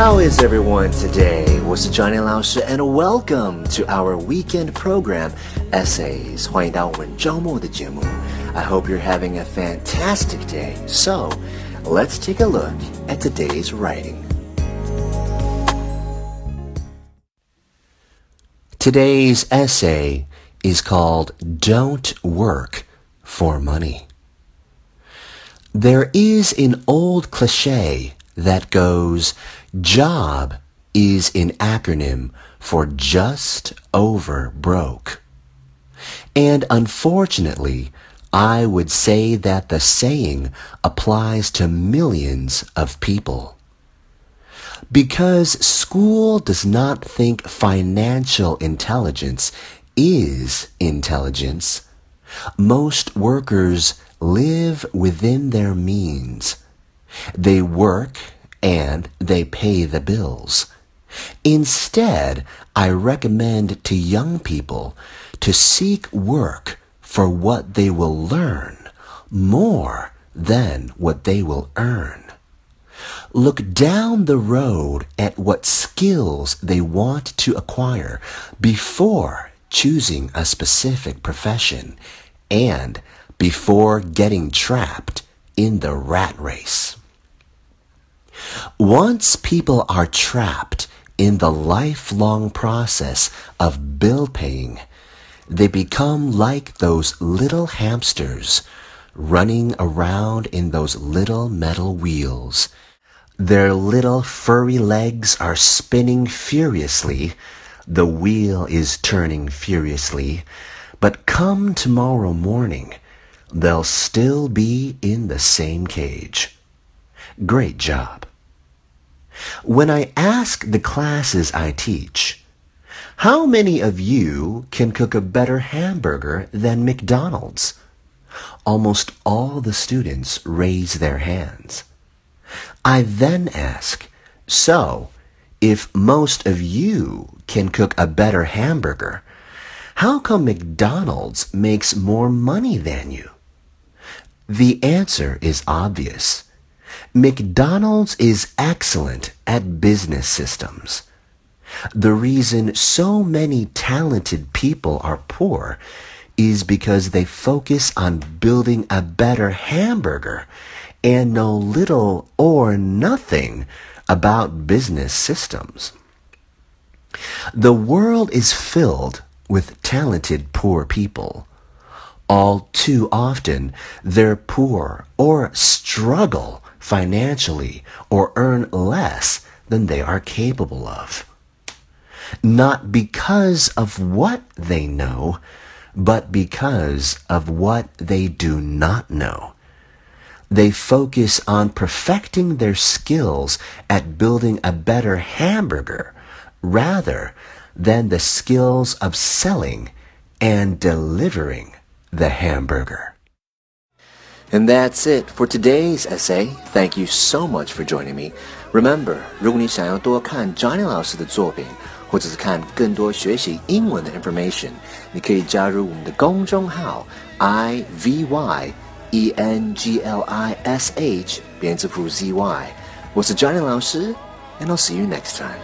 How is everyone today? 我是 Johnny 老师 and welcome to our weekend program Essays. 欢迎到我们周末的节目。I hope you're having a fantastic day. So, let's take a look at today's writing. Today's essay is called Don't Work for Money. There is an old cliche that goes, job is an acronym for just over broke. And unfortunately, I would say that the saying applies to millions of people. Because school does not think financial intelligence is intelligence, most workers live within their means they work and they pay the bills. Instead, I recommend to young people to seek work for what they will learn more than what they will earn. Look down the road at what skills they want to acquire before choosing a specific profession and before getting trapped in the rat race. Once people are trapped in the lifelong process of bill paying, they become like those little hamsters running around in those little metal wheels. Their little furry legs are spinning furiously. The wheel is turning furiously. But come tomorrow morning, they'll still be in the same cage. Great job. When I ask the classes I teach, how many of you can cook a better hamburger than McDonald's? Almost all the students raise their hands. I then ask, so, if most of you can cook a better hamburger, how come McDonald's makes more money than you? The answer is obvious. McDonald's is excellent at business systems. The reason so many talented people are poor is because they focus on building a better hamburger and know little or nothing about business systems. The world is filled with talented poor people. All too often, they're poor or struggle financially or earn less than they are capable of. Not because of what they know, but because of what they do not know. They focus on perfecting their skills at building a better hamburger rather than the skills of selling and delivering the hamburger. And that's it for today's essay. Thank you so much for joining me. Remember，如果你想要多看 Johnny 老师的作品，或者是看更多学习英文的 information，你可以加入我们的公众号 i v y e n g l i s h 编字符 z y。我是 Johnny 老师，and I'll see you next time.